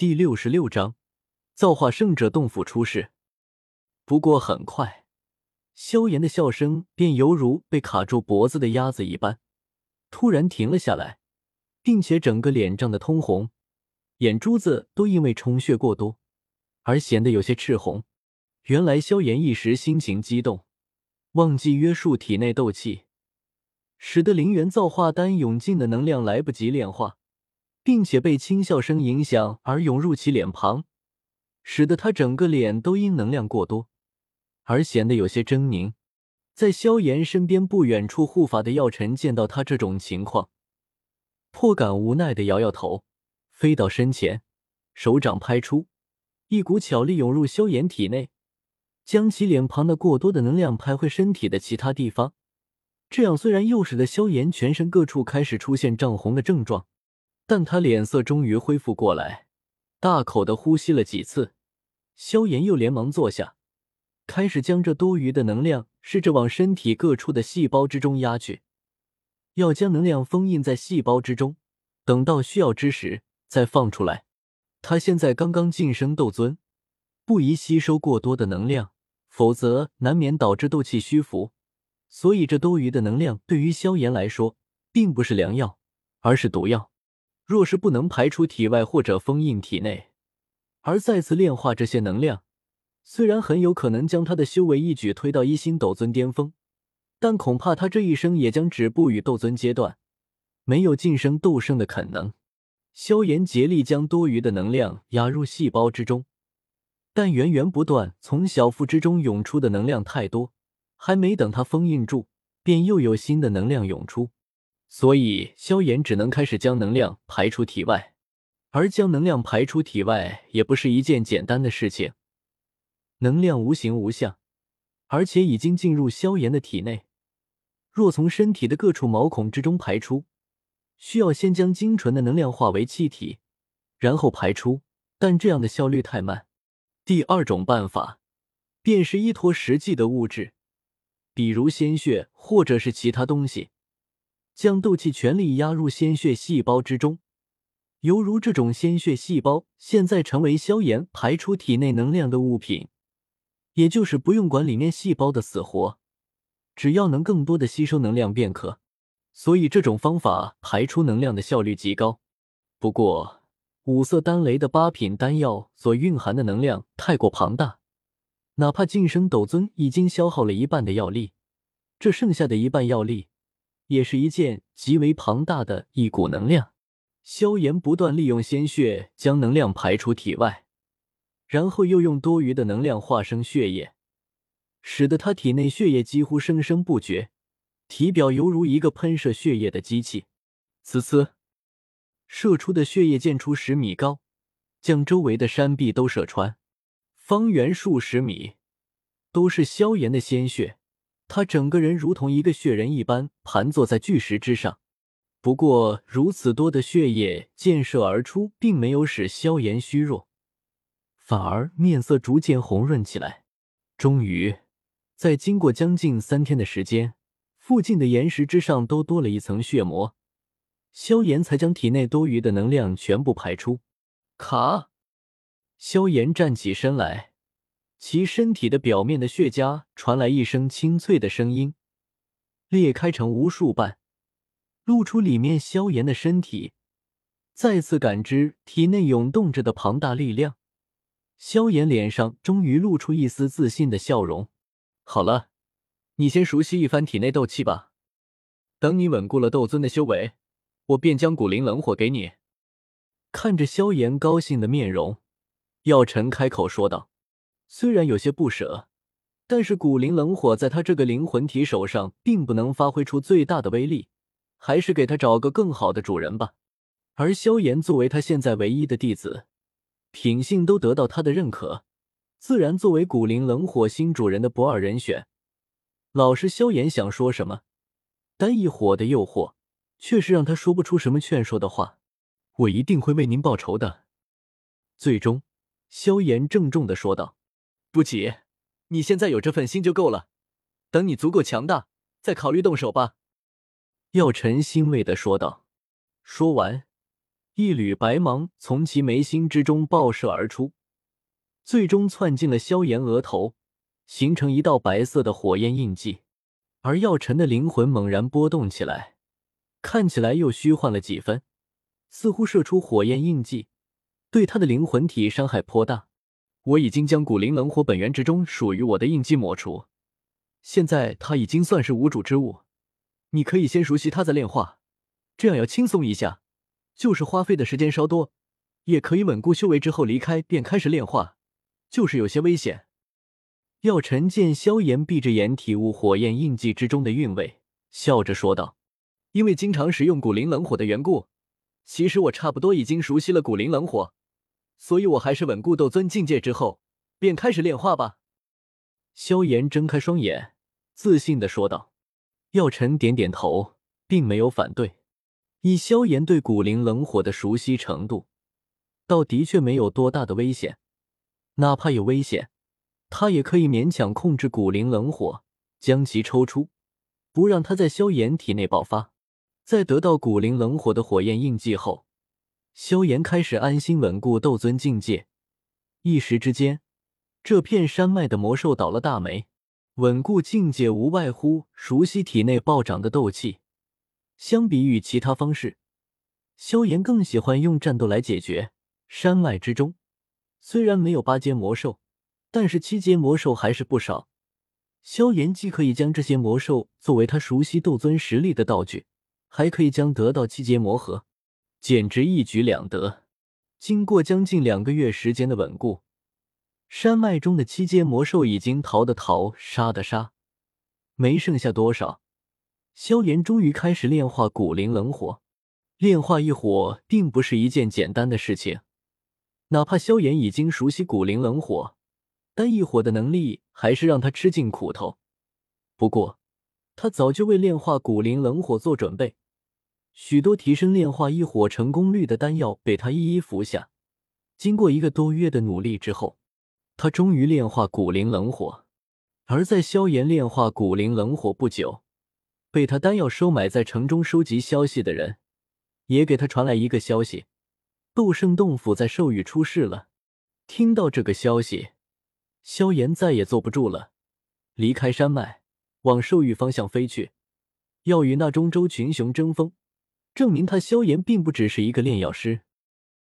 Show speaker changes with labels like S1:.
S1: 第六十六章，造化圣者洞府出世。不过很快，萧炎的笑声便犹如被卡住脖子的鸭子一般，突然停了下来，并且整个脸涨得通红，眼珠子都因为充血过多而显得有些赤红。原来萧炎一时心情激动，忘记约束体内斗气，使得灵元造化丹涌进的能量来不及炼化。并且被轻笑声影响而涌入其脸庞，使得他整个脸都因能量过多而显得有些狰狞。在萧炎身边不远处护法的药尘见到他这种情况，颇感无奈的摇摇头，飞到身前，手掌拍出，一股巧力涌入萧炎体内，将其脸庞的过多的能量拍回身体的其他地方。这样虽然又使得萧炎全身各处开始出现涨红的症状。但他脸色终于恢复过来，大口的呼吸了几次，萧炎又连忙坐下，开始将这多余的能量试着往身体各处的细胞之中压去，要将能量封印在细胞之中，等到需要之时再放出来。他现在刚刚晋升斗尊，不宜吸收过多的能量，否则难免导致斗气虚浮。所以这多余的能量对于萧炎来说，并不是良药，而是毒药。若是不能排出体外或者封印体内，而再次炼化这些能量，虽然很有可能将他的修为一举推到一星斗尊巅峰，但恐怕他这一生也将止步于斗尊阶段，没有晋升斗圣的可能。萧炎竭力将多余的能量压入细胞之中，但源源不断从小腹之中涌出的能量太多，还没等他封印住，便又有新的能量涌出。所以，萧炎只能开始将能量排出体外，而将能量排出体外也不是一件简单的事情。能量无形无相，而且已经进入萧炎的体内。若从身体的各处毛孔之中排出，需要先将精纯的能量化为气体，然后排出，但这样的效率太慢。第二种办法，便是依托实际的物质，比如鲜血或者是其他东西。将斗气全力压入鲜血细胞之中，犹如这种鲜血细胞现在成为萧炎排出体内能量的物品，也就是不用管里面细胞的死活，只要能更多的吸收能量便可。所以这种方法排出能量的效率极高。不过五色丹雷的八品丹药所蕴含的能量太过庞大，哪怕晋升斗尊已经消耗了一半的药力，这剩下的一半药力。也是一件极为庞大的一股能量。萧炎不断利用鲜血将能量排出体外，然后又用多余的能量化生血液，使得他体内血液几乎生生不绝，体表犹如一个喷射血液的机器。呲呲，射出的血液溅出十米高，将周围的山壁都射穿，方圆数十米都是萧炎的鲜血。他整个人如同一个血人一般盘坐在巨石之上，不过如此多的血液溅射而出，并没有使萧炎虚弱，反而面色逐渐红润起来。终于，在经过将近三天的时间，附近的岩石之上都多了一层血膜，萧炎才将体内多余的能量全部排出。卡，萧炎站起身来。其身体的表面的血痂传来一声清脆的声音，裂开成无数瓣，露出里面萧炎的身体。再次感知体内涌动着的庞大力量，萧炎脸上终于露出一丝自信的笑容。好了，你先熟悉一番体内斗气吧。等你稳固了斗尊的修为，我便将古灵冷火给你。看着萧炎高兴的面容，药尘开口说道。虽然有些不舍，但是古灵冷火在他这个灵魂体手上并不能发挥出最大的威力，还是给他找个更好的主人吧。而萧炎作为他现在唯一的弟子，品性都得到他的认可，自然作为古灵冷火新主人的不二人选。老实，萧炎想说什么，但一火的诱惑却是让他说不出什么劝说的话。我一定会为您报仇的。最终，萧炎郑重的说道。不急，你现在有这份心就够了。等你足够强大，再考虑动手吧。”药尘欣慰的说道。说完，一缕白芒从其眉心之中爆射而出，最终窜进了萧炎额头，形成一道白色的火焰印记。而药尘的灵魂猛然波动起来，看起来又虚幻了几分，似乎射出火焰印记对他的灵魂体伤害颇大。我已经将古灵冷火本源之中属于我的印记抹除，现在它已经算是无主之物。你可以先熟悉它再炼化，这样要轻松一下。就是花费的时间稍多，也可以稳固修为之后离开，便开始炼化，就是有些危险。药尘见萧炎闭着眼体悟火焰印记之中的韵味，笑着说道：“因为经常使用古灵冷火的缘故，其实我差不多已经熟悉了古灵冷火，所以我还是稳固斗尊境界之后，便开始炼化吧。”萧炎睁开双眼，自信的说道。药尘点点头，并没有反对。以萧炎对古灵冷火的熟悉程度，倒的确没有多大的危险。哪怕有危险，他也可以勉强控制古灵冷火，将其抽出，不让他在萧炎体内爆发。在得到古灵冷火的火焰印记后，萧炎开始安心稳固斗尊境界。一时之间，这片山脉的魔兽倒了大霉。稳固境界无外乎熟悉体内暴涨的斗气。相比于其他方式，萧炎更喜欢用战斗来解决。山脉之中虽然没有八阶魔兽，但是七阶魔兽还是不少。萧炎既可以将这些魔兽作为他熟悉斗尊实力的道具，还可以将得到七阶魔核，简直一举两得。经过将近两个月时间的稳固。山脉中的七阶魔兽已经逃的逃，杀的杀，没剩下多少。萧炎终于开始炼化古灵冷火。炼化一火并不是一件简单的事情，哪怕萧炎已经熟悉古灵冷火，但一火的能力还是让他吃尽苦头。不过，他早就为炼化古灵冷火做准备，许多提升炼化一火成功率的丹药被他一一服下。经过一个多月的努力之后。他终于炼化古灵冷火，而在萧炎炼化古灵冷火不久，被他丹药收买在城中收集消息的人，也给他传来一个消息：斗圣洞府在兽域出事了。听到这个消息，萧炎再也坐不住了，离开山脉，往兽域方向飞去，要与那中州群雄争锋，证明他萧炎并不只是一个炼药师。